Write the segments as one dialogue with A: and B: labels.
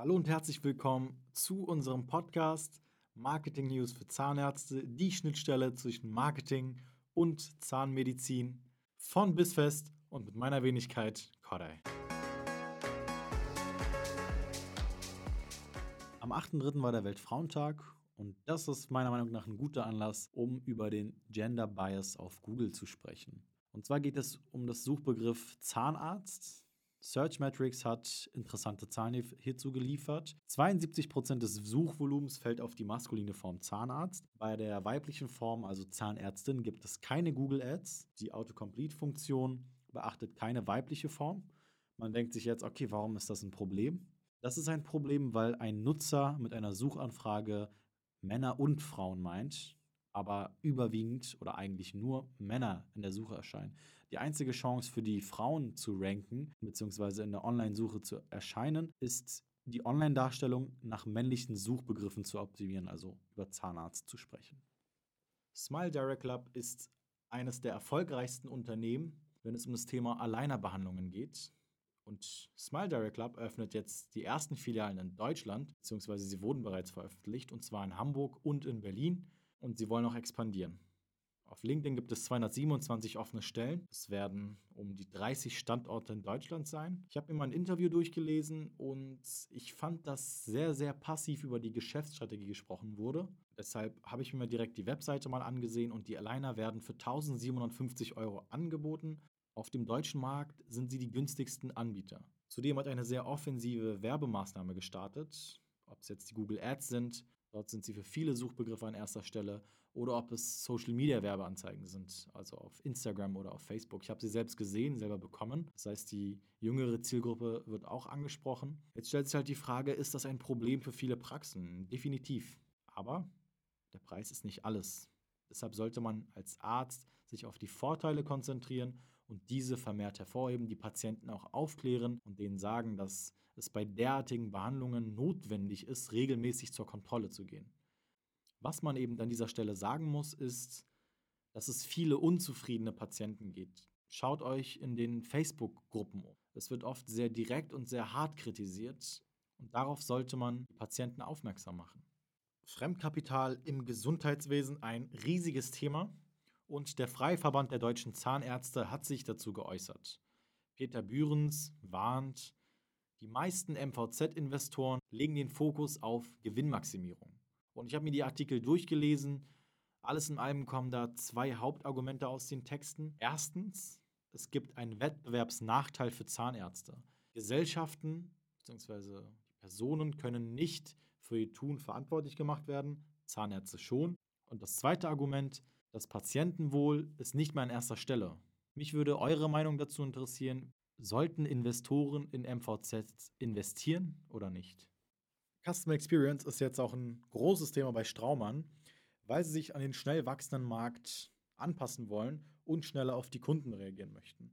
A: Hallo und herzlich willkommen zu unserem Podcast Marketing News für Zahnärzte, die Schnittstelle zwischen Marketing und Zahnmedizin von bis fest und mit meiner Wenigkeit Kodai. Am 8.3. war der Weltfrauentag und das ist meiner Meinung nach ein guter Anlass, um über den Gender Bias auf Google zu sprechen. Und zwar geht es um das Suchbegriff Zahnarzt. Searchmetrics hat interessante Zahlen hierzu geliefert. 72% des Suchvolumens fällt auf die maskuline Form Zahnarzt. Bei der weiblichen Form, also Zahnärztin, gibt es keine Google Ads. Die Autocomplete-Funktion beachtet keine weibliche Form. Man denkt sich jetzt, okay, warum ist das ein Problem? Das ist ein Problem, weil ein Nutzer mit einer Suchanfrage Männer und Frauen meint, aber überwiegend oder eigentlich nur Männer in der Suche erscheinen. Die einzige Chance für die Frauen zu ranken bzw. in der Online-Suche zu erscheinen, ist die Online-Darstellung nach männlichen Suchbegriffen zu optimieren, also über Zahnarzt zu sprechen. Smile Direct Club ist eines der erfolgreichsten Unternehmen, wenn es um das Thema Alleinerbehandlungen geht. Und Smile Direct Club öffnet jetzt die ersten Filialen in Deutschland, beziehungsweise sie wurden bereits veröffentlicht, und zwar in Hamburg und in Berlin. Und sie wollen auch expandieren. Auf LinkedIn gibt es 227 offene Stellen. Es werden um die 30 Standorte in Deutschland sein. Ich habe mir mal ein Interview durchgelesen und ich fand, dass sehr, sehr passiv über die Geschäftsstrategie gesprochen wurde. Deshalb habe ich mir direkt die Webseite mal angesehen und die Aligner werden für 1750 Euro angeboten. Auf dem deutschen Markt sind sie die günstigsten Anbieter. Zudem hat eine sehr offensive Werbemaßnahme gestartet, ob es jetzt die Google Ads sind, dort sind sie für viele Suchbegriffe an erster Stelle, oder ob es Social Media Werbeanzeigen sind, also auf Instagram oder auf Facebook. Ich habe sie selbst gesehen, selber bekommen. Das heißt, die jüngere Zielgruppe wird auch angesprochen. Jetzt stellt sich halt die Frage, ist das ein Problem für viele Praxen? Definitiv. Aber der Preis ist nicht alles. Deshalb sollte man als Arzt sich auf die Vorteile konzentrieren und diese vermehrt hervorheben, die Patienten auch aufklären und denen sagen, dass es bei derartigen Behandlungen notwendig ist, regelmäßig zur Kontrolle zu gehen. Was man eben an dieser Stelle sagen muss, ist, dass es viele unzufriedene Patienten gibt. Schaut euch in den Facebook-Gruppen um. Es wird oft sehr direkt und sehr hart kritisiert und darauf sollte man die Patienten aufmerksam machen. Fremdkapital im Gesundheitswesen ein riesiges Thema und der Freiverband der deutschen Zahnärzte hat sich dazu geäußert. Peter Bührens warnt, die meisten MVZ-Investoren legen den Fokus auf Gewinnmaximierung. Und ich habe mir die Artikel durchgelesen. Alles in allem kommen da zwei Hauptargumente aus den Texten. Erstens, es gibt einen Wettbewerbsnachteil für Zahnärzte. Gesellschaften bzw. Personen können nicht für ihr Tun verantwortlich gemacht werden, Zahnärzte schon. Und das zweite Argument, das Patientenwohl ist nicht mehr an erster Stelle. Mich würde eure Meinung dazu interessieren. Sollten Investoren in MVZ investieren oder nicht? Customer Experience ist jetzt auch ein großes Thema bei Straumann, weil sie sich an den schnell wachsenden Markt anpassen wollen und schneller auf die Kunden reagieren möchten.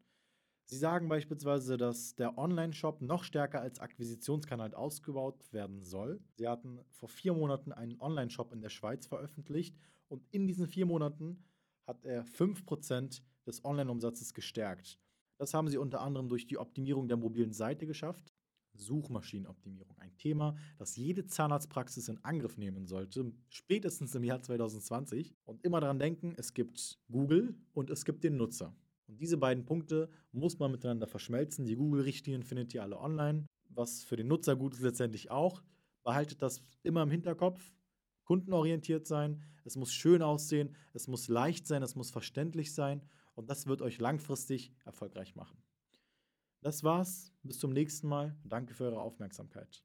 A: Sie sagen beispielsweise, dass der Online-Shop noch stärker als Akquisitionskanal ausgebaut werden soll. Sie hatten vor vier Monaten einen Online-Shop in der Schweiz veröffentlicht und in diesen vier Monaten hat er 5% des Online-Umsatzes gestärkt. Das haben sie unter anderem durch die Optimierung der mobilen Seite geschafft. Suchmaschinenoptimierung, ein Thema, das jede Zahnarztpraxis in Angriff nehmen sollte, spätestens im Jahr 2020. Und immer daran denken, es gibt Google und es gibt den Nutzer. Und diese beiden Punkte muss man miteinander verschmelzen. Die Google-Richtlinien findet ihr alle online. Was für den Nutzer gut ist letztendlich auch. Behaltet das immer im Hinterkopf. Kundenorientiert sein, es muss schön aussehen, es muss leicht sein, es muss verständlich sein und das wird euch langfristig erfolgreich machen. Das war's, bis zum nächsten Mal. Danke für eure Aufmerksamkeit.